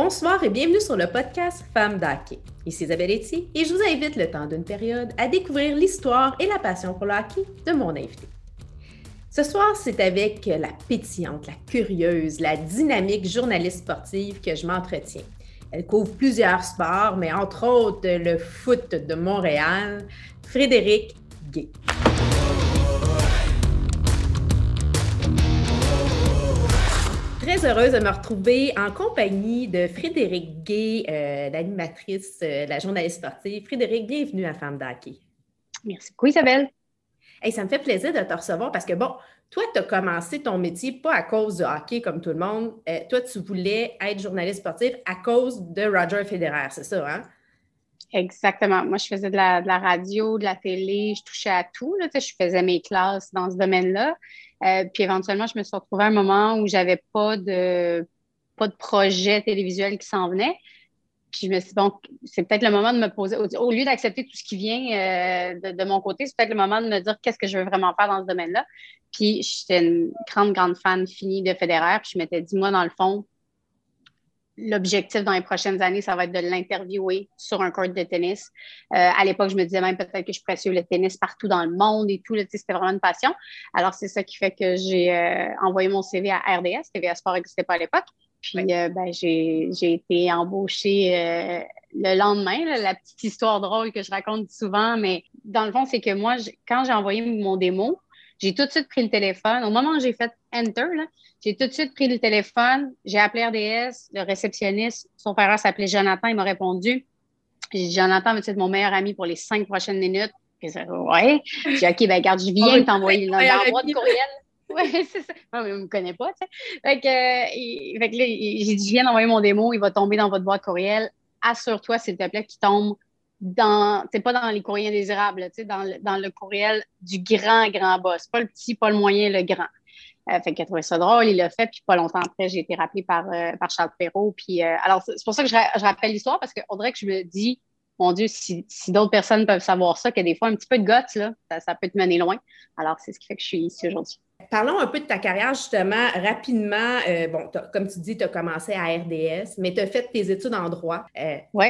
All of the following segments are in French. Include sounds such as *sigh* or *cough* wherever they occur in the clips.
Bonsoir et bienvenue sur le podcast Femmes d'hockey. Ici Isabelle Etier et je vous invite le temps d'une période à découvrir l'histoire et la passion pour le hockey de mon invité. Ce soir, c'est avec la pétillante, la curieuse, la dynamique journaliste sportive que je m'entretiens. Elle couvre plusieurs sports, mais entre autres le foot de Montréal, Frédéric Gay. Très heureuse de me retrouver en compagnie de Frédéric Gay, euh, l'animatrice, euh, la journaliste sportive. Frédéric, bienvenue à Femme d'Hockey. Merci beaucoup, Isabelle. Hey, ça me fait plaisir de te recevoir parce que, bon, toi, tu as commencé ton métier pas à cause de hockey comme tout le monde. Euh, toi, tu voulais être journaliste sportive à cause de Roger Federer, c'est ça, hein? Exactement. Moi, je faisais de la, radio, de la télé, je touchais à tout. Là, je faisais mes classes dans ce domaine-là. Euh, puis éventuellement, je me suis retrouvée à un moment où j'avais pas de pas de projet télévisuel qui s'en venait. Puis je me suis dit, bon, c'est peut-être le moment de me poser, au, lieu d'accepter tout ce qui vient euh, de, mon côté, c'est peut-être le moment de me dire qu'est-ce que je veux vraiment faire dans ce domaine-là. Puis j'étais une grande, grande fan finie de Federer. Puis je m'étais dit, moi, dans le fond, l'objectif dans les prochaines années, ça va être de l'interviewer sur un court de tennis. Euh, à l'époque, je me disais même peut-être que je pourrais suivre le tennis partout dans le monde et tout. C'était vraiment une passion. Alors, c'est ça qui fait que j'ai euh, envoyé mon CV à RDS. TVA Sport n'existait pas à l'époque. Puis, euh, ben, j'ai été embauchée le lendemain. la petite histoire drôle que je raconte souvent, mais dans le fond, c'est que moi, quand j'ai envoyé mon démo, j'ai tout de suite pris le téléphone. Au moment où j'ai fait Enter, j'ai tout de suite pris le téléphone. J'ai appelé RDS, le réceptionniste. Son frère s'appelait Jonathan. Il m'a répondu. J'ai dit, Jonathan, veux-tu être mon meilleur ami pour les cinq prochaines minutes? Dit, ouais. J'ai dit, OK, ben, garde, je viens t'envoyer dans l'endroit de courriel. *laughs* Oui, c'est ça. Non, mais il ne me connaît pas, tu sais. Fait que, euh, que j'ai dit, je viens d'envoyer mon démo, il va tomber dans votre boîte courriel. Assure-toi, s'il te plaît, qu'il tombe dans, c'est pas dans les courriers indésirables, dans le, dans le courriel du grand, grand boss. Pas le petit, pas le moyen, le grand. Euh, fait qu'il a trouvé ça drôle, il l'a fait, puis pas longtemps après, j'ai été rappelée par, euh, par Charles Perrault. Puis, euh, alors, c'est pour ça que je, je rappelle l'histoire, parce qu'on dirait que je me dis, mon Dieu, si, si d'autres personnes peuvent savoir ça, que des fois, un petit peu de guts, là, ça, ça peut te mener loin. Alors, c'est ce qui fait que je suis ici aujourd'hui. Parlons un peu de ta carrière, justement, rapidement. bon, comme tu dis, tu as commencé à RDS, mais tu as fait tes études en droit. oui.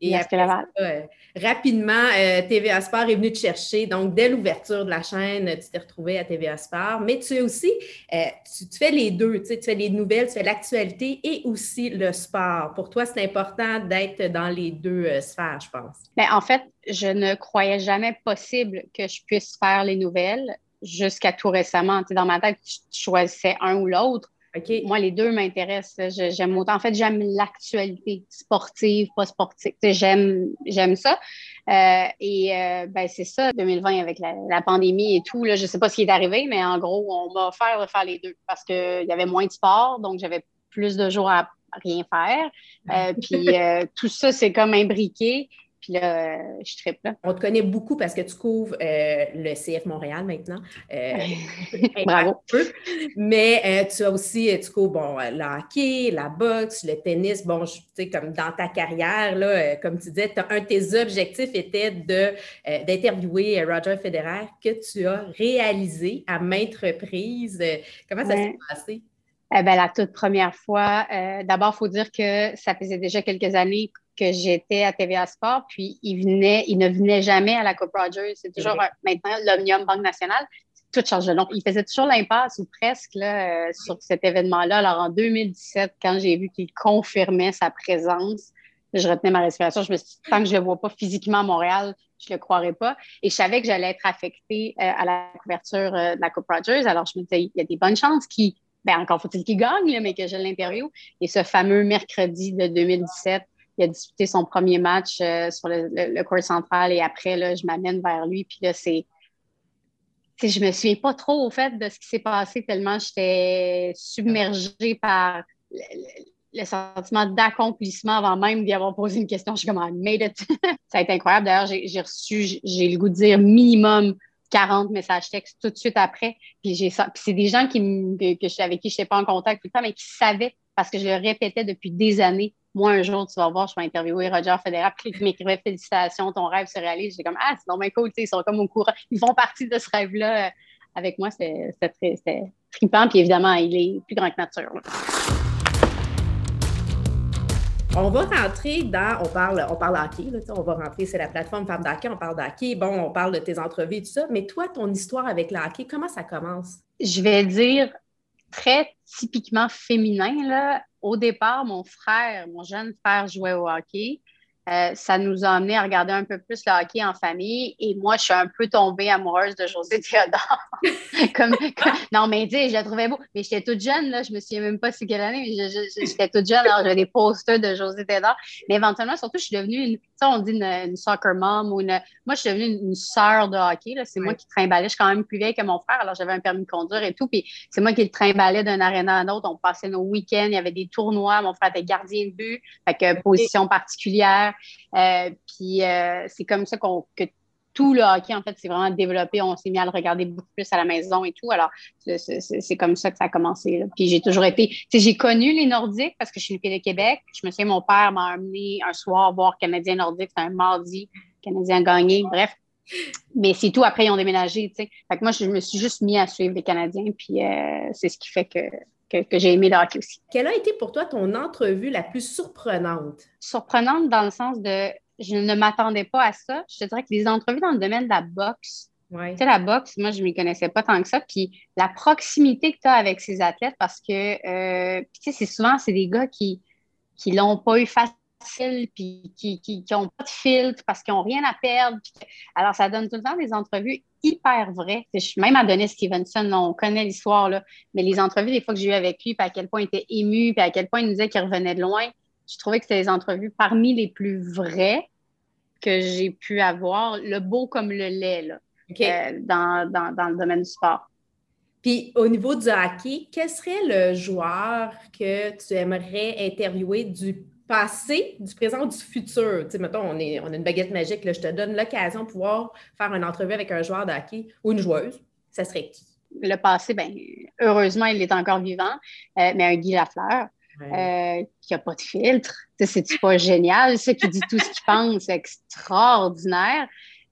Et euh, rapidement, euh, TVA Sport est venu te chercher. Donc, dès l'ouverture de la chaîne, tu t'es retrouvé à TVA Sport. Mais tu es aussi, euh, tu, fais les deux. Tu, sais, tu fais les nouvelles, tu fais l'actualité et aussi le sport. Pour toi, c'est important d'être dans les deux sphères, je pense. Mais ben, en fait, je ne croyais jamais possible que je puisse faire les nouvelles jusqu'à tout récemment. Tu sais, dans ma tête, je choisissais un ou l'autre. Moi, les deux m'intéressent. J'aime autant. En fait, j'aime l'actualité sportive, pas sportive. J'aime, ça. Euh, et euh, ben, c'est ça, 2020 avec la, pandémie et tout. Je ne sais pas ce qui est arrivé, mais en gros, on m'a offert de faire les deux parce qu'il y avait moins de sport, donc j'avais plus de jours à rien faire. Euh, puis tout ça, c'est comme imbriqué. Puis là, euh, je triple. On te connaît beaucoup parce que tu couvres euh, le CF Montréal maintenant. Euh, *laughs* Bravo. Mais tu as aussi, tu couvres bon, le hockey, la boxe, le tennis. Bon, tu sais, comme dans ta carrière, là, comme tu disais, un de tes objectifs était de, d'interviewer Roger Federer que tu as réalisé à maintes reprises. Comment ça s'est passé? Eh ben, la toute première fois, d'abord, il faut dire que ça faisait déjà quelques années que j'étais à TVA Sport, puis il, venait, il ne venait jamais à la Coupe Rogers. C'est toujours maintenant l'Omnium Banque Nationale. Tout change de nom. Il faisait toujours l'impasse ou presque là, euh, sur cet événement-là. Alors en 2017, quand j'ai vu qu'il confirmait sa présence, je retenais ma respiration. Je me suis dit, tant que je ne le vois pas physiquement à Montréal, je ne le croirais pas. Et je savais que j'allais être affectée euh, à la couverture euh, de la Coupe Rogers. Alors je me disais, il y a des bonnes chances qu'il, ben encore faut-il qu'il gagne, mais que je l'interview. Et ce fameux mercredi de 2017, il a disputé son premier match euh, sur le, court central et après, là, je m'amène vers lui. Puis là, c'est. Je me souviens pas trop au fait de ce qui s'est passé tellement j'étais submergée par le, sentiment d'accomplissement avant même d'y avoir posé une question. Je suis comme, I made it. *laughs* ça a été incroyable. D'ailleurs, j'ai reçu, j'ai le goût de dire minimum 40 messages textes tout de suite après. Puis j'ai c'est des gens qui, que, avec qui je n'étais pas en contact tout le temps, mais qui savaient parce que je le répétais depuis des années moi, un jour, tu vas voir, je vais interviewer Roger Federer, puis il m'écrivait Félicitations, ton rêve se réalise. J'étais comme Ah, c'est normal cool, ils sont comme au courant. Ils font partie de ce rêve-là avec moi. C'était trippant, puis évidemment, il est plus grand que nature. On va rentrer dans, on parle, on parle hockey, là, on va rentrer, c'est la plateforme Femme d'hockey, on parle d'hockey, bon, on parle de tes entrevues et tout ça, mais toi, ton histoire avec le hockey, comment ça commence? Je vais dire très typiquement féminin, là. Au départ, mon frère, mon jeune frère jouait au hockey. Euh, ça nous a amené à regarder un peu plus le hockey en famille. Et moi, je suis un peu tombée amoureuse de José *laughs* Théodore. *laughs* comme, non, mais dis, je la trouvais beau. Mais j'étais toute jeune, là, je me souviens même pas c'est quelle année, mais j'étais toute jeune, alors j'avais des posters de José Théodore. Mais éventuellement, surtout, je suis devenue une, on dit une, soccer mom ou une. Moi, je suis devenue une, sœur de hockey. C'est moi qui trimballais. Je suis quand même plus vieille que mon frère, alors j'avais un permis de conduire et tout. Puis c'est moi qui le trimballais d'un aréna à un autre. On passait nos week-ends, il y avait des tournois. Mon frère était gardien de but, fait que position particulière. Euh, puis euh, c'est comme ça que tout le hockey, en fait, s'est vraiment développé. On s'est mis à le regarder beaucoup plus à la maison et tout. Alors, c'est comme ça que ça a commencé. Puis j'ai toujours été. J'ai connu les Nordiques parce que je suis une fille de Québec. Je me souviens, mon père m'a amené un soir voir Canadien Nordique. C'était un mardi. Canadien gagné. Bref. Mais c'est tout. Après, ils ont déménagé. Fait que moi, je me suis juste mis à suivre les Canadiens. Puis euh, c'est ce qui fait que que, j'ai aimé le hockey aussi. Quelle a été pour toi ton entrevue la plus surprenante? Surprenante dans le sens de je ne m'attendais pas à ça. Je te dirais que les entrevues dans le domaine de la boxe, tu sais, la boxe, moi, je ne m'y connaissais pas tant que ça. Puis la proximité que tu as avec ces athlètes, parce que, euh, tu sais, c'est souvent, c'est des gars qui ne l'ont pas eu facile, puis qui n'ont pas de filtre parce qu'ils n'ont rien à perdre. alors, ça donne tout le temps des entrevues hyper vraies. Je suis même à Denis Stevenson, on connaît l'histoire, là, mais les entrevues, des fois que j'ai eues avec lui, puis à quel point il était ému, puis à quel point il nous disait qu'il revenait de loin, je trouvais que c'était des entrevues parmi les plus vraies que j'ai pu avoir, le beau comme le lait, là, euh, dans, dans, le domaine du sport. Puis au niveau du hockey, quel serait le joueur que tu aimerais interviewer du passé, du présent, du futur? Tu sais, mettons, on, est, on a une baguette magique, là, je te donne l'occasion de pouvoir faire une entrevue avec un joueur de hockey ou une joueuse. Ça serait qui? Le passé, bien, heureusement, il est encore vivant, euh, mais un Guy Lafleur. Euh, qui n'a pas de filtre. C'est-tu pas génial? Ce qui dit tout ce qu'il pense, c'est extraordinaire.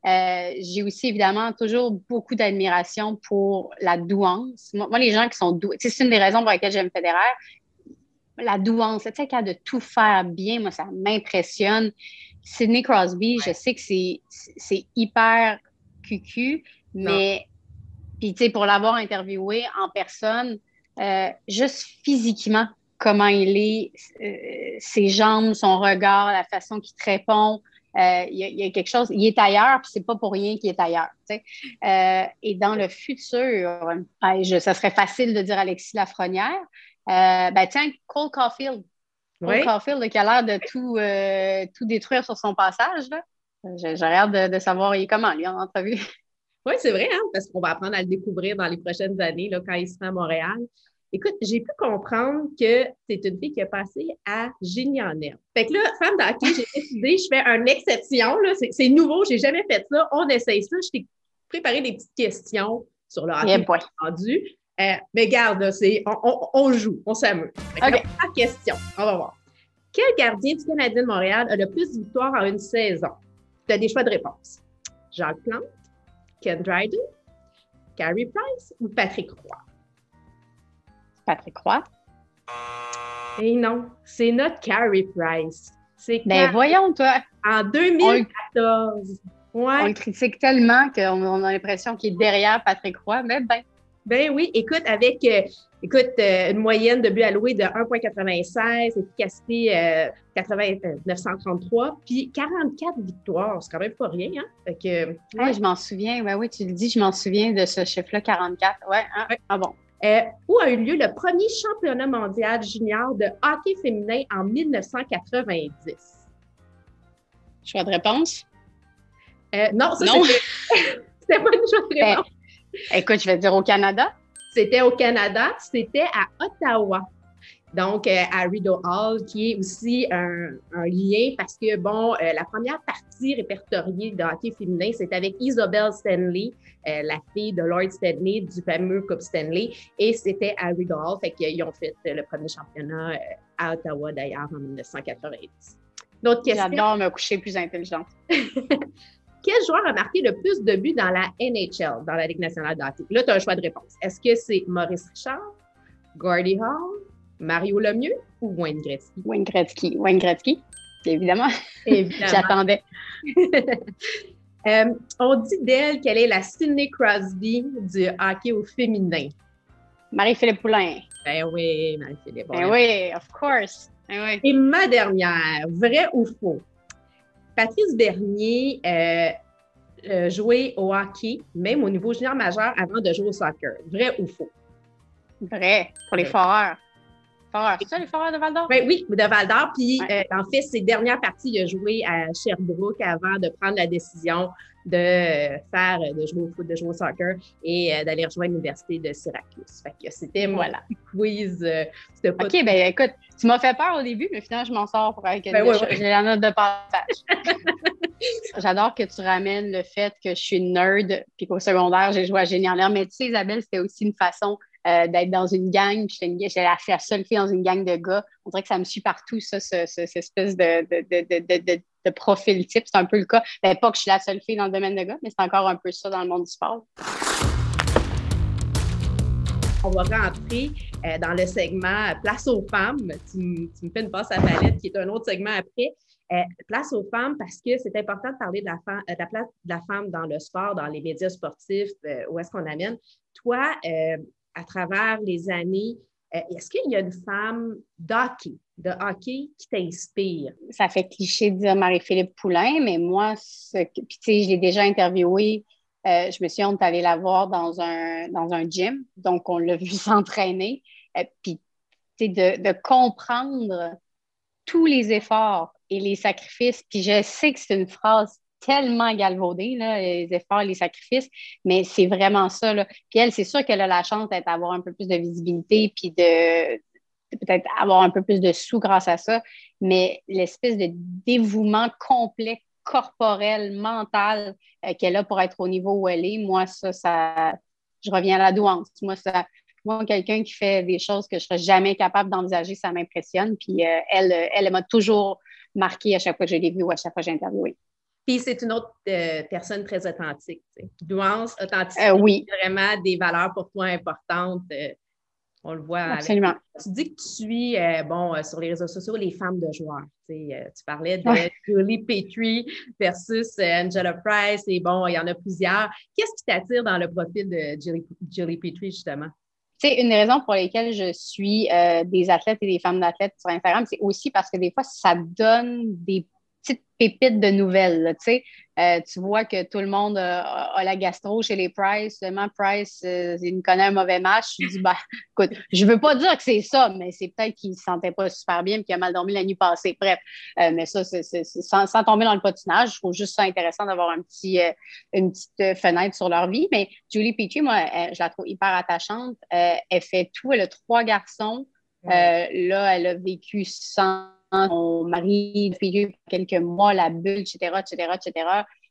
Euh, j'ai aussi évidemment toujours beaucoup d'admiration pour la douance. Moi, les gens qui sont doués, c'est une des raisons pour lesquelles j'aime Federer. La douance, c'est cas de tout faire bien, moi, ça m'impressionne. Sidney Crosby, je sais que c'est hyper cucu, mais puis, tu sais, pour l'avoir interviewé en personne, euh, juste physiquement, comment il est, euh, ses jambes, son regard, la façon qu'il te répond. Euh, il, y a, quelque chose, il est ailleurs, puis c'est pas pour rien qu'il est ailleurs. Euh, et dans le futur, ça serait facile de dire Alexis Lafrenière. Ben tiens, Cole Caulfield. Cole Caulfield qui a l'air de tout, tout détruire sur son passage. J'ai hâte de, de, savoir il est comment, lui, en entrevue? *laughs* Oui, c'est vrai, hein, parce qu'on va apprendre à le découvrir dans les prochaines années là, quand il sera à Montréal. Écoute, j'ai pu comprendre que c'est une fille qui a passé à génie en herbe. Fait que là, femme d'hockey, j'ai décidé, je fais une exception. C'est nouveau, j'ai jamais fait ça. On essaye ça. Je t'ai préparé des petites questions sur le hockey entendu. Euh, mais garde, c'est, on, joue, on s'amuse. OK. question, on va voir. Quel gardien du Canadien de Montréal a le plus de victoires en une saison? Tu as des choix de réponse. Jacques Plante, Ken Dryden, Carey Price ou Patrick Roy? Patrick Roy. Et non, c'est notre Carrie Price. C'est ben voyons, toi. En 2014. On, ouais. on le critique tellement qu'on a l'impression qu'il est derrière Patrick Roy, mais ben. Ben oui, écoute, avec euh, écoute, euh, une moyenne de but alloué de 1,96, efficacité euh, 933, puis 44 victoires. C'est quand même pas rien, hein? Fait que, je m'en souviens. Ouais, oui, tu le dis, je m'en souviens de ce chiffre-là, 44. Ouais, hein? Ah bon. Euh, où a eu lieu le premier championnat mondial junior de hockey féminin en 1990? Choix de réponse? Euh, non, ça, *laughs* c'était pas une choix de ben, réponse. Écoute, je vais dire au Canada. C'était au Canada, c'était à Ottawa. Donc, euh, à Rideau Hall, qui est aussi un, lien parce que, bon, euh, la première partie répertoriée de hockey féminin, c'est avec Isabelle Stanley, euh, la fille de Lord Stanley du fameux Coupe Stanley, et c'était à Rideau Hall. Fait qu'ils ont fait le premier championnat à Ottawa, d'ailleurs, en 1990. J'adore me coucher plus intelligente. *laughs* Quel joueur a marqué le plus de buts dans la NHL, dans la Ligue nationale de hockey? Là, tu as un choix de réponse. Est-ce que c'est Maurice Richard, Gordie Hall, Mario Lemieux ou Wayne Gretzky? Wayne Gretzky. Wayne Gretzky, évidemment. évidemment. *laughs* J'attendais. *laughs* Euh, on dit d'elle qu'elle est la Sidney Crosby du hockey au féminin. Marie-Philippe Poulain. Ben oui, Marie-Philippe. Ben oui, of course. Ben Et ma dernière, vrai ou faux? Patrice Bernier euh, euh, jouait au hockey, même au niveau junior majeur, avant de jouer au soccer. Vrai ou faux? Vrai, pour les foreurs. Foreurs, c'est ça les foreurs de Val d'Or? Ben, oui, de Val d'Or. Puis, euh, en fait, ses dernières parties, il a joué à Sherbrooke avant de prendre la décision de faire, de jouer au foot, de jouer au soccer et euh, d'aller rejoindre l'université de Syracuse. Fait que c'était mon voilà. quiz. Euh, OK, ben écoute, tu m'as fait peur au début, mais finalement, je m'en sors pour avec ben, J'ai la note de passage. *laughs* J'adore que tu ramènes le fait que je suis nerd puis qu'au secondaire, j'ai joué à Génie en l'air. Mais tu sais, Isabelle, c'était aussi une façon euh, d'être dans une gang. J'étais la, seule fille dans une gang de gars. On dirait que ça me suit partout, ça, ce, cette espèce de, profil type. C'est un peu le cas. Ben, pas que je suis la seule fille dans le domaine de gars, mais c'est encore un peu ça dans le monde du sport. On va rentrer euh, dans le segment Place aux femmes. Tu, me fais une passe à palette qui est un autre segment après. Euh, place aux femmes parce que c'est important de parler de la, de la, place de la femme dans le sport, dans les médias sportifs, où est-ce qu'on amène. Toi, à travers les années, euh, est-ce qu'il y a une femme d'hockey, de hockey qui t'inspire? Ça fait cliché de dire Marie-Philippe Poulain, mais moi, puis tu sais, je l'ai déjà interviewée. Euh, je me suis on est allé la voir dans un, dans un gym, donc on l'a *laughs* vu s'entraîner. Euh, puis, tu sais, de, de comprendre tous les efforts et les sacrifices. Puis je sais que c'est une phrase tellement galvaudé, les efforts, les sacrifices, mais c'est vraiment ça. Puis elle, c'est sûr qu'elle a la chance d'avoir un peu plus de visibilité, puis de, peut-être avoir un peu plus de sous grâce à ça, mais l'espèce de dévouement complet, corporel, mental euh, qu'elle a pour être au niveau où elle est, moi, ça, ça je reviens à la douance. Moi, ça, moi, quelqu'un qui fait des choses que je ne serais jamais capable d'envisager, ça m'impressionne. Puis euh, elle, elle m'a toujours marqué à chaque fois que je l'ai vue ou à chaque fois que j'ai interviewé. Puis c'est une autre euh, personne très authentique. Douance, authenticité, euh, oui. vraiment des valeurs pour toi importantes. Euh, on le voit. Absolument. Tu dis que tu suis, bon, sur les réseaux sociaux, les femmes de joueurs. tu parlais de Julie Petrie versus Angela Price, et bon, il y en a plusieurs. Qu'est-ce qui t'attire dans le profil de Julie, Julie Petrie, justement? C'est une des raisons pour lesquelles je suis des athlètes et des femmes d'athlètes sur Instagram, c'est aussi parce que des fois, ça donne des petite pépite de nouvelles. Euh, tu vois que tout le monde a, la gastro chez les Price. Seulement, Price, euh, il me connaît un mauvais match. Je dis, bah, écoute, je veux pas dire que c'est ça, mais c'est peut-être qu'il ne se sentait pas super bien et qu'il a mal dormi la nuit passée. Bref, euh, mais ça, c'est, sans, tomber dans le patinage, je trouve juste ça intéressant d'avoir un petit, une petite fenêtre sur leur vie. Mais Julie Petrie, moi, je la trouve hyper attachante. elle fait tout. Elle a trois garçons. là, elle a vécu sans mon mari depuis quelques mois, la bulle, etc., etc., etc.,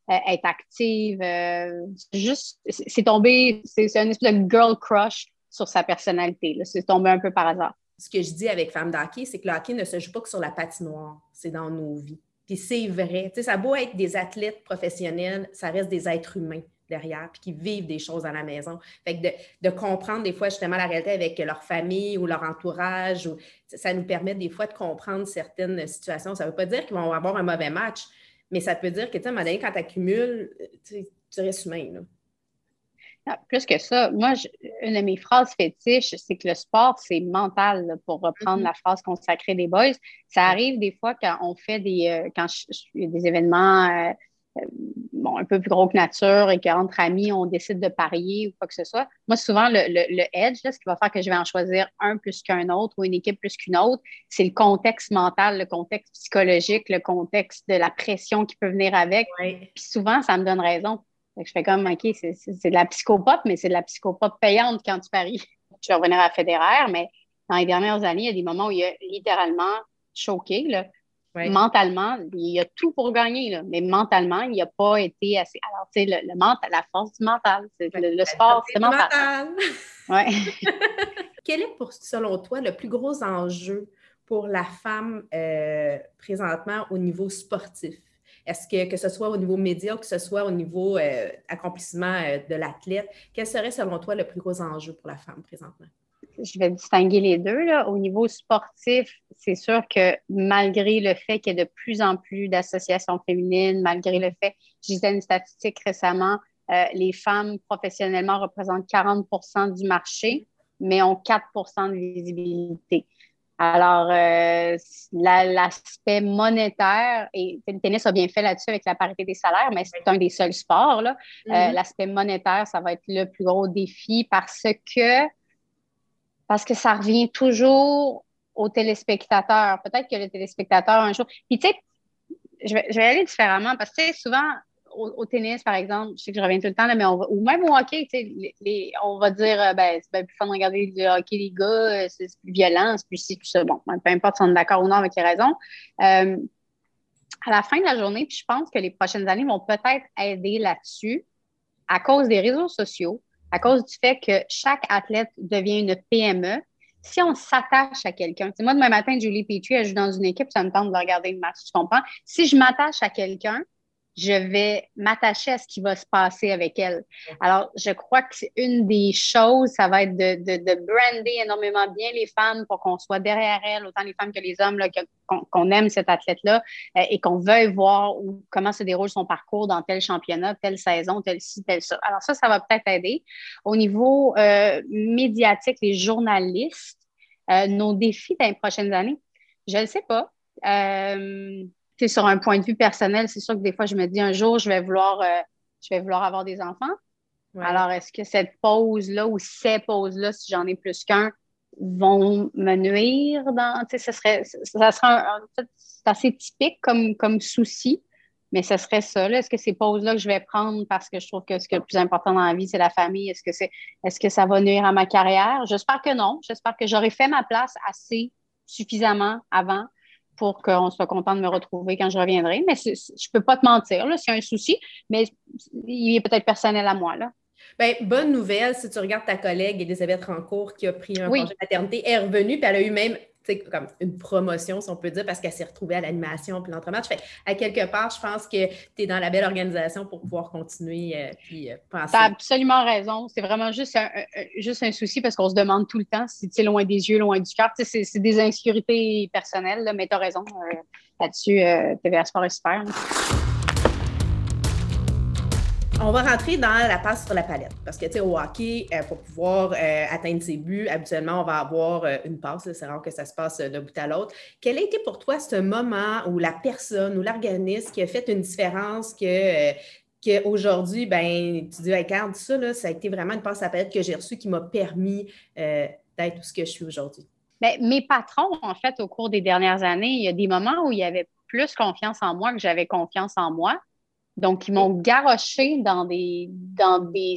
être active. Euh, juste, c'est tombé, c'est un espèce de girl crush sur sa personnalité. C'est tombé un peu par hasard. Ce que je dis avec Femme d'hockey, c'est que le hockey ne se joue pas que sur la patinoire, c'est dans nos vies. Puis c'est vrai. Tu sais, ça a beau être des athlètes professionnels, ça reste des êtres humains derrière, puis qui vivent des choses à la maison. Fait que de, comprendre des fois justement la réalité avec leur famille ou leur entourage, ou, ça nous permet des fois de comprendre certaines situations. Ça ne veut pas dire qu'ils vont avoir un mauvais match, mais ça peut dire que, tu sais, à un moment donné, quand tu accumules, tu restes humain. Là. Ah, plus que ça, moi, une de mes phrases fétiches, c'est que le sport, c'est mental, pour reprendre mm-hmm. la phrase consacrée des boys. Ça arrive des fois quand on fait des, euh, quand des événements euh, bon, un peu plus gros que nature et qu'entre amis, on décide de parier ou quoi que ce soit. Moi, souvent, le, le, edge, là, ce qui va faire que je vais en choisir un plus qu'un autre ou une équipe plus qu'une autre, c'est le contexte mental, le contexte psychologique, le contexte de la pression qui peut venir avec. Puis souvent, ça me donne raison. je fais comme, OK, c'est de la psychopop, mais c'est de la psychopop payante quand tu paries. *laughs* Je vais revenir à Federer, mais dans les dernières années, il y a des moments où il y a littéralement choqué. Là. Mentalement, il y a tout pour gagner, mais mentalement, il n'a pas été assez. Alors, tu sais, le, mental, la force du mental, le, sport, c'est mental. *laughs* Ouais. *laughs* Quel est, pour, selon toi, le plus gros enjeu pour la femme euh, présentement au niveau sportif? Est-ce que, que ce soit au niveau média ou que ce soit au niveau euh, accomplissement euh, de l'athlète, quel serait selon toi le plus gros enjeu pour la femme présentement? Je vais distinguer les deux. Là. Au niveau sportif, c'est sûr que malgré le fait qu'il y ait de plus en plus d'associations féminines, malgré le fait, je disais une statistique récemment, euh, les femmes professionnellement représentent 40% du marché, mais ont 4% de visibilité. Alors, euh, l'aspect monétaire, et le tennis a bien fait là-dessus avec la parité des salaires, mais c'est un des seuls sports. Euh, mm-hmm. l'aspect monétaire, ça va être le plus gros défi parce que, parce que ça revient toujours aux téléspectateurs. Peut-être que le téléspectateur, un jour. Puis, tu sais, je vais, aller différemment parce que, souvent, au, tennis, par exemple, je sais que je reviens tout le temps, mais on ou même au hockey, les, on va dire, euh, ben, c'est plus fun de regarder le hockey, les gars, euh, c'est plus violent, c'est plus ci, plus ça. Bon, peu importe si on est d'accord ou non avec les raisons. Euh, à la fin de la journée, puis je pense que les prochaines années vont peut-être aider là-dessus à cause des réseaux sociaux, à cause du fait que chaque athlète devient une PME. Si on s'attache à quelqu'un, moi, demain matin, Julie Petrie, elle joue dans une équipe, ça me tente de regarder le match, tu comprends? Si je m'attache à quelqu'un, je vais m'attacher à ce qui va se passer avec elle. Alors, je crois que c'est une des choses, ça va être de, de, de brander énormément bien les femmes pour qu'on soit derrière elles, autant les femmes que les hommes, qu'on, aime cette athlète-là euh, et qu'on veuille voir comment se déroule son parcours dans tel championnat, telle saison, telle ci, telle ça. Alors, ça, ça va peut-être aider. Au niveau euh, médiatique, les journalistes, euh, nos défis dans les prochaines années, je ne sais pas. Sur un point de vue personnel, c'est sûr que des fois, je me dis un jour, je vais vouloir, euh, je vais vouloir avoir des enfants. Alors, est-ce que cette pause-là ou ces pauses-là, si j'en ai plus qu'un, vont me nuire dans. Tu sais, ce serait, ça serait un, assez typique comme, comme souci, mais ce serait ça. Est-ce que ces pauses-là que je vais prendre parce que je trouve que ce qui est le plus important dans la vie, c'est la famille? Est-ce que, c'est, est-ce que ça va nuire à ma carrière? J'espère que non. J'espère que j'aurai fait ma place assez suffisamment avant pour qu'on soit content de me retrouver quand je reviendrai. Mais je ne peux pas te mentir, c'est un souci, mais il est peut-être personnel à moi. Là. Bien, bonne nouvelle, si tu regardes ta collègue Elisabeth Rancourt qui a pris un congé de maternité, elle est revenue, puis elle a eu même comme une promotion, si on peut dire, parce qu'elle s'est retrouvée à l'animation puis l'entrematch. Fait à quelque part, je pense que tu es dans la belle organisation pour pouvoir continuer euh, puis euh, penser. Tu as absolument raison. C'est vraiment juste un, juste un souci parce qu'on se demande tout le temps si tu es loin des yeux, loin du cœur. C'est des insécurités personnelles, là, mais tu as raison. Euh, là-dessus, TVA Sport est super. On va rentrer dans la passe sur la palette parce que, tu sais, au hockey, euh, pour pouvoir euh, atteindre ses buts, habituellement, on va avoir euh, une passe. C'est rare que ça se passe d'un bout à l'autre. Quel a été pour toi ce moment où la personne ou l'organisme qui a fait une différence que qu'aujourd'hui, ben, tu dis, regarde, ça, ça a été vraiment une passe à la palette que j'ai reçue qui m'a permis d'être ce que je suis aujourd'hui? Bien, mes patrons, en fait, au cours des dernières années, il y a des moments où il y avait plus confiance en moi que j'avais confiance en moi. Donc, ils m'ont garoché dans des, dans des,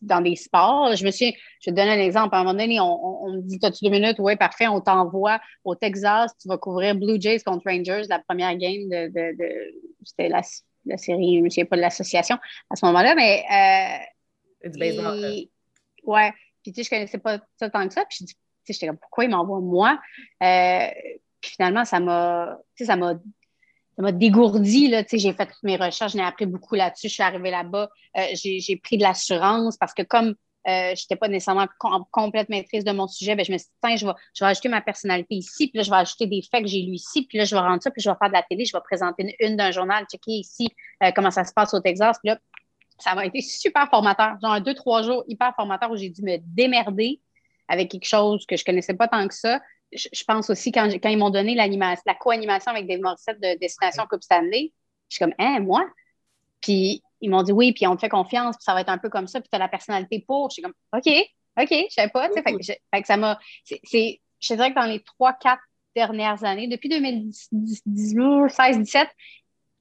dans des sports. Je me suis, je vais te donner un exemple. À un moment donné, on, me dit, as-tu deux minutes? Oui, parfait, on t'envoie au Texas, tu vas couvrir Blue Jays contre Rangers, la première game de, de, c'était la, la, série, je ne sais pas de l'association à ce moment-là, mais. Euh, du baseball. ouais. Puis, tu sais, je ne connaissais pas ça tant que ça. Puis, j'étais comme, pourquoi ils m'envoient moi? Euh, puis finalement, ça m'a, ça m'a ça m'a dégourdi. Là, j'ai fait toutes mes recherches, j'ai appris beaucoup là-dessus. Je suis arrivée là-bas, euh, j'ai, pris de l'assurance parce que comme euh, je n'étais pas nécessairement en complète maîtrise de mon sujet, ben, je me suis dit, je vais, je vais ajouter ma personnalité ici, puis là, je vais ajouter des faits que j'ai lus ici, puis là, je vais rendre ça, puis je vais faire de la télé, je vais présenter une, d'un journal, checker ici euh, comment ça se passe au Texas. Puis là, ça m'a été super formateur. Genre deux, trois jours hyper formateur où j'ai dû me démerder avec quelque chose que je connaissais pas tant que ça je, pense aussi, quand, quand ils m'ont donné la co-animation avec des Morissette de Destination Coupe Stanley, je suis comme, hein, moi? Puis ils m'ont dit oui, puis on te fait confiance, puis ça va être un peu comme ça, puis tu as la personnalité pour. Je suis comme, OK, OK, je sais pas. Fait que, fait que ça m'a. C'est, je dirais que dans les trois, quatre dernières années, depuis 2016, 17,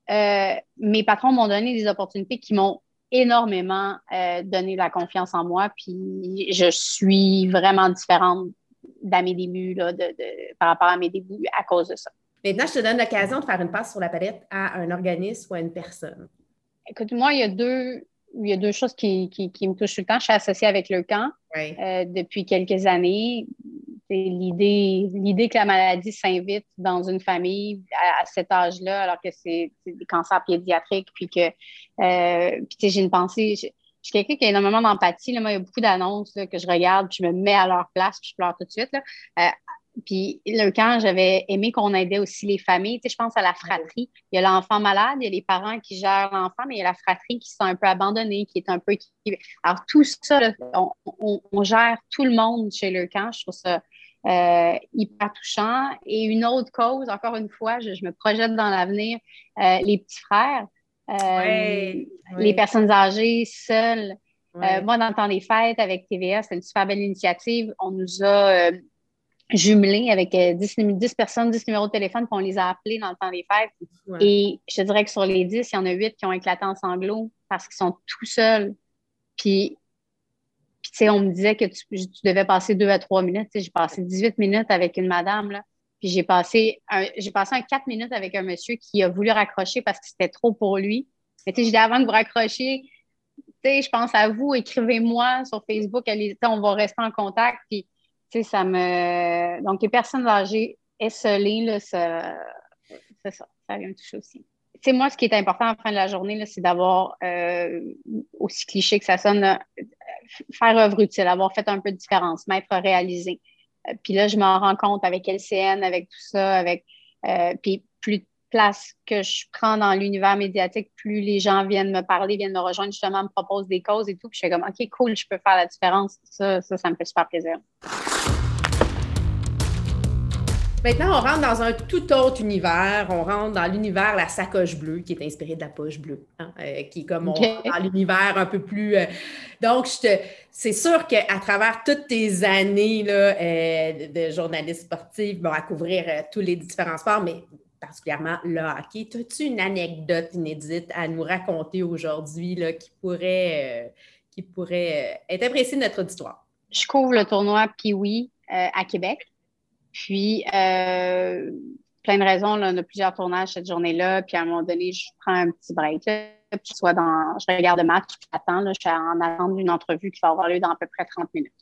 euh, mes patrons m'ont donné des opportunités qui m'ont énormément euh, donné la confiance en moi, puis je suis vraiment différente dans mes débuts, là, de, par rapport à mes débuts à cause de ça. Maintenant, je te donne l'occasion de faire une passe sur la palette à un organisme ou à une personne. Écoute, moi, il y a deux, il y a deux choses qui, qui, me touchent tout le temps. Je suis associée avec le camp euh, depuis quelques années. L'idée, l'idée que la maladie s'invite dans une famille à, cet âge-là, alors que c'est des cancers pédiatriques, puis que euh, j'ai une pensée je suis quelqu'un qui a énormément d'empathie. Il y a beaucoup d'annonces que je regarde, puis je me mets à leur place, puis je pleure tout de suite. Euh, puis le camp, j'avais aimé qu'on aidait aussi les familles. Tu sais, je pense à la fratrie. Il y a l'enfant malade, il y a les parents qui gèrent l'enfant, mais il y a la fratrie qui sont un peu abandonnés, qui est un peu. Alors, tout ça, on, gère tout le monde chez le camp. Je trouve ça euh, hyper touchant. Et une autre cause, encore une fois, je, me projette dans l'avenir, euh, les petits frères, euh, les personnes âgées seules. moi, dans le temps des fêtes avec TVA, c'est une super belle initiative. On nous a jumelés avec 10, 10, personnes, 10 numéros de téléphone, puis on les a appelés dans le temps des fêtes. Et je te dirais que sur les 10, il y en a 8 qui ont éclaté en sanglots parce qu'ils sont tout seuls. Puis puis, tu sais, on me disait que tu, devais passer deux à trois minutes. j'ai passé 18 minutes avec une madame, là. Puis j'ai passé un, j'ai passé un quatre minutes avec un monsieur qui a voulu raccrocher parce que c'était trop pour lui. Mais tu sais, dis avant que vous raccrochiez, je pense à vous, écrivez-moi sur Facebook, allez, on va rester en contact. Puis, ça me. Donc, les personnes âgées esselées, là, ça, c'est ça, ça vient me toucher aussi. Tu sais, moi, ce qui est important à la fin de la journée, c'est d'avoir, euh, aussi cliché que ça sonne, faire œuvre utile, avoir fait un peu de différence, m'être réalisé. Euh, puis là, je m'en rends compte avec LCN, avec tout ça, avec euh, puis plus de place que je prends dans l'univers médiatique, plus les gens viennent me parler, viennent me rejoindre, justement, me proposent des causes et tout. Puis je fais comme OK, cool, je peux faire la différence. Ça, ça, ça me fait super plaisir. Maintenant, on rentre dans un tout autre univers. On rentre dans l'univers la sacoche bleue, qui est inspirée de la poche bleue, hein, euh, qui est comme on dans l'univers un peu plus. Euh, donc, c'est sûr qu'à travers toutes tes années là, euh, de journaliste sportif, bon, à couvrir tous les différents sports, mais particulièrement le hockey, as-tu une anecdote inédite à nous raconter aujourd'hui qui pourrait, qui pourrait être appréciée de notre auditoire? Je couvre le tournoi Pee-Wee à Québec. Puis, euh, plein de raisons, là, on a plusieurs tournages cette journée-là. Puis, à un moment donné, je prends un petit break. Là, puis, soit dans, je regarde le match, puis j'attends. Là, je suis en attente d'une entrevue qui va avoir lieu dans à peu près 30 minutes.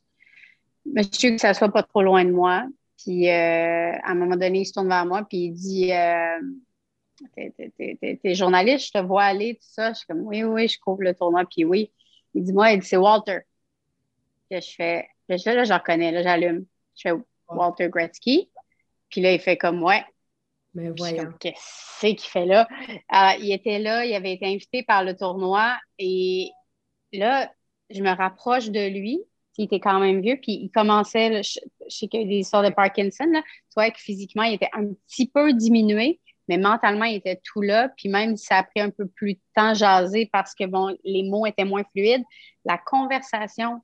Monsieur, que ça soit pas trop loin de moi. Puis, euh, à un moment donné, il se tourne vers moi, puis il dit euh, T'es journaliste, je te vois aller, tout ça. Je suis comme Oui, oui, je couvre le tournoi, puis oui. Il dit Moi, il dit C'est Walter. Puis, je fais Là, là je reconnais, là, j'allume. Je fais Walter Gretzky. Puis là, il fait comme, ouais. Mais voyons. Qu'est-ce qu'il fait là? Euh, il était là, il avait été invité par le tournoi et là, je me rapproche de lui. Il était quand même vieux, puis il commençait, je, sais qu'il y a des histoires de Parkinson, là. tu vois que physiquement, il était un petit peu diminué, mais mentalement, il était tout là. Puis même si ça a pris un peu plus de temps jaser parce que bon, les mots étaient moins fluides, la conversation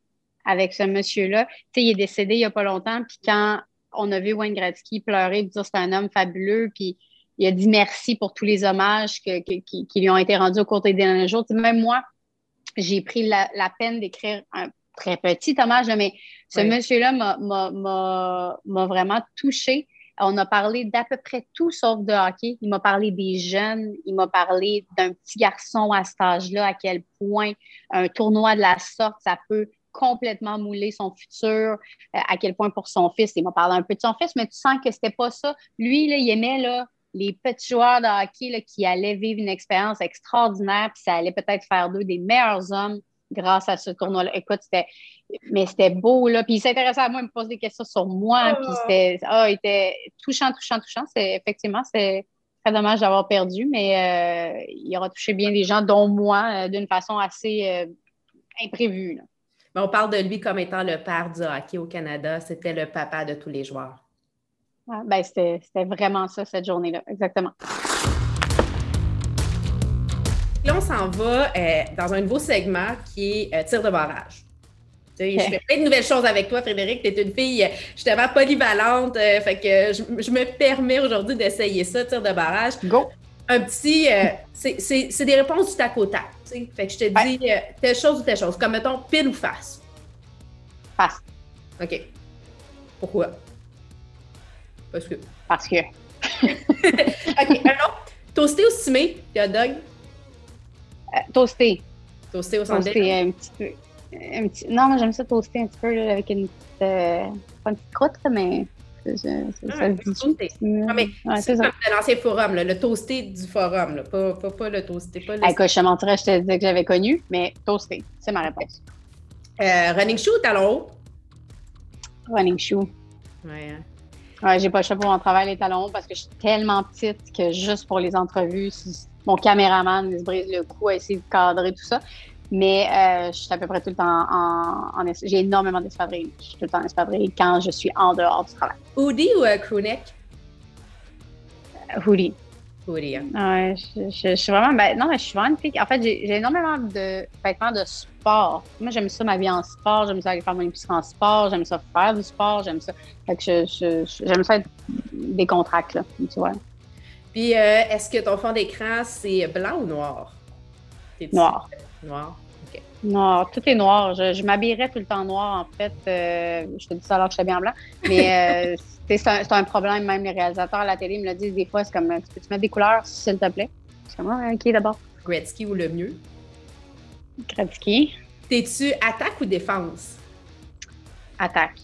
avec ce monsieur-là. Tu sais, il est décédé il n'y a pas longtemps, puis quand on a vu Wayne Gretzky pleurer, dire c'est un homme fabuleux, puis il a dit merci pour tous les hommages qui, lui ont été rendus au cours des derniers jours. même moi, j'ai pris la, peine d'écrire un très petit hommage, mais ce monsieur-là m'a vraiment touché. On a parlé d'à peu près tout sauf de hockey. Il m'a parlé des jeunes, il m'a parlé d'un petit garçon à cet âge-là, à quel point un tournoi de la sorte, ça peut complètement moulé son futur, euh, à quel point pour son fils, il m'a parlé un peu de son fils, mais tu sens que c'était pas ça. Lui, là, il aimait là, les petits joueurs de hockey là, qui allaient vivre une expérience extraordinaire, puis ça allait peut-être faire d'eux des meilleurs hommes grâce à ce tournoi-là. Écoute, c'était, mais c'était beau, là. Puis il s'intéressait à moi, il me posait des questions sur moi, puis ah. c'était, ah, il était touchant, touchant, touchant. C'est, effectivement, c'est très dommage d'avoir perdu, mais euh, il aura touché bien des gens, dont moi, euh, d'une façon assez imprévue. Là on parle de lui comme étant le père du hockey au Canada. C'était le papa de tous les joueurs. ben c'était vraiment ça cette journée-là, exactement. Là, on s'en va euh, dans un nouveau segment qui est euh, tir de barrage. Je fais plein de nouvelles choses avec toi, Frédéric. Tu es une fille euh, justement polyvalente. fait que je, me permets aujourd'hui d'essayer ça, tir de barrage. Go! Un petit. c'est des réponses du tac au tac. Fait que je te dis euh, telle chose ou telle chose. Comme mettons pile ou face. Face. OK. Pourquoi? Parce que. Parce que. *laughs* OK. Alors, toasté ou stimé, hot dog? Euh, toasté. Toasté au sandwich? Toasté un petit peu. Un petit... Non, moi j'aime ça toasté un petit peu là, avec une petite. Euh, pas une petite croûte, mais Ça, ça, Ah. Ah, mais c'est l'ancien forum, là, le toasté du forum, là, pas, pas, pas le toasté. Pas le... Hey, Écoute, je te mentirais, je te disais que j'avais connu, mais toasté, c'est ma réponse. Euh, running shoe ou talon haut? Running shoe. Ouais, hein. Ouais, j'ai pas le choix pour mon travail, les talons hauts, parce que je suis tellement petite que juste pour les entrevues, mon caméraman il se brise le cou à essayer de cadrer tout ça. Mais euh, je suis à peu près tout le temps en. en j'ai énormément d'espadrilles. Je suis tout le temps en espadrille quand je suis en dehors du travail. Hoodie ou euh, crewneck? Euh, Hoodie. Hoodie, hein. Ouais, je, je- je suis vraiment. Ben, non, mais je suis vraiment une fille. En fait, j'ai énormément de vêtements de sport. Moi, j'aime ça m'habiller en sport, j'aime ça aller faire mon épicerie en sport, j'aime ça faire du sport, j'aime ça. Fait que j'aime ça être des contracts, là. Tu vois. Puis, euh, est-ce que ton fond d'écran, c'est blanc ou noir? T'es-tu- Noir. Noir. Noir, tout est noir. Je, je m'habillerais tout le temps noir, en fait. Euh, je te dis ça alors que je suis bien en blanc. Mais euh, *laughs* c'est un, problème, même les réalisateurs à la télé me le disent des fois. C'est comme, tu peux-tu mettre des couleurs, s'il te plaît? Je suis comme, Ah, OK, d'abord. Gretzky ou le mieux? Gretzky, T'es-tu attaque ou défense? attaque.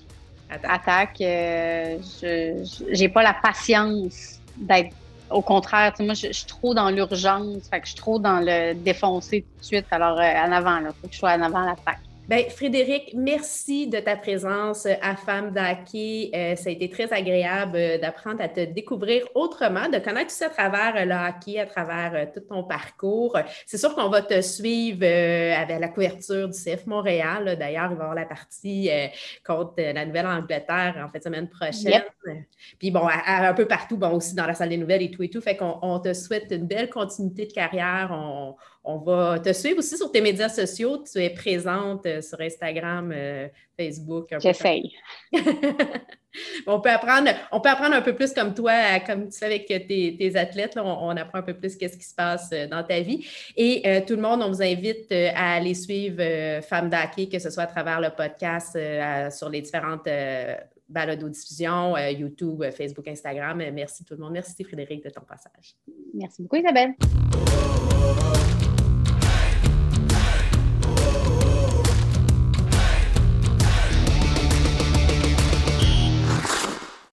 Attaque. Attaque, euh, je- j'ai pas la patience d'être... Au contraire, moi, je, suis trop dans l'urgence. Fait que je suis trop dans le défoncer tout de suite. Alors, euh, en avant, là. Faut que je sois en avant à l'attaque. Ben, Frédéric, merci de ta présence à Femme d'Hockey. Euh, ça a été très agréable euh, d'apprendre à te découvrir autrement, de connaître tout ça à travers euh, le hockey, à travers euh, tout ton parcours. C'est sûr qu'on va te suivre euh, avec la couverture du CF Montréal. D'ailleurs, il va y avoir la partie euh, contre euh, la Nouvelle-Angleterre en fin de semaine prochaine. Yep. Puis bon, à- à un peu partout, bon, aussi dans la salle des nouvelles et tout et tout. Fait qu'on on te souhaite une belle continuité de carrière. On, on va te suivre aussi sur tes médias sociaux. Tu es présente euh, sur Instagram, euh, Facebook. J'essaye. *laughs* on, peut apprendre, on peut apprendre un peu plus comme toi, comme tu fais avec tes, tes athlètes. là. on, on apprend un peu plus qu'est-ce qui se passe euh, dans ta vie. Et euh, tout le monde, on vous invite à aller suivre euh, Femmes d'Hockey, que ce soit à travers le podcast, euh, sur les différentes balados-diffusions, euh, YouTube, Facebook, Instagram. Merci tout le monde. Merci Frédéric de ton passage. Merci beaucoup, Isabelle. oh,